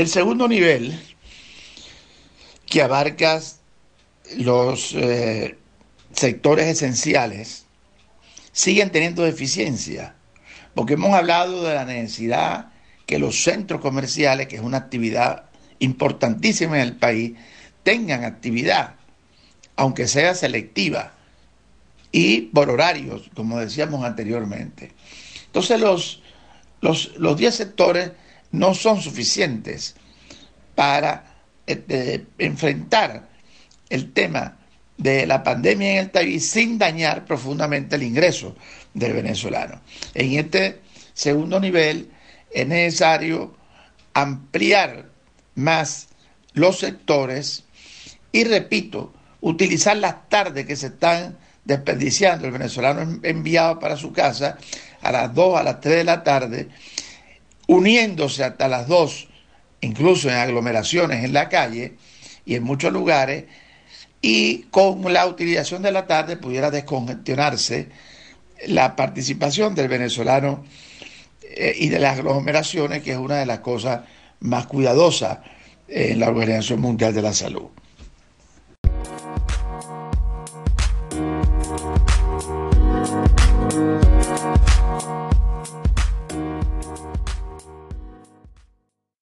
El segundo nivel, que abarca los eh, sectores esenciales, siguen teniendo deficiencia, porque hemos hablado de la necesidad que los centros comerciales, que es una actividad importantísima en el país, tengan actividad, aunque sea selectiva y por horarios, como decíamos anteriormente. Entonces los, los, los 10 sectores no son suficientes para este, enfrentar el tema de la pandemia en el país sin dañar profundamente el ingreso del venezolano. En este segundo nivel es necesario ampliar más los sectores y, repito, utilizar las tardes que se están desperdiciando. El venezolano enviado para su casa a las 2, a las 3 de la tarde, uniéndose hasta las 2, incluso en aglomeraciones en la calle y en muchos lugares, y con la utilización de la tarde pudiera descongestionarse la participación del venezolano eh, y de las aglomeraciones, que es una de las cosas más cuidadosas en la Organización Mundial de la Salud.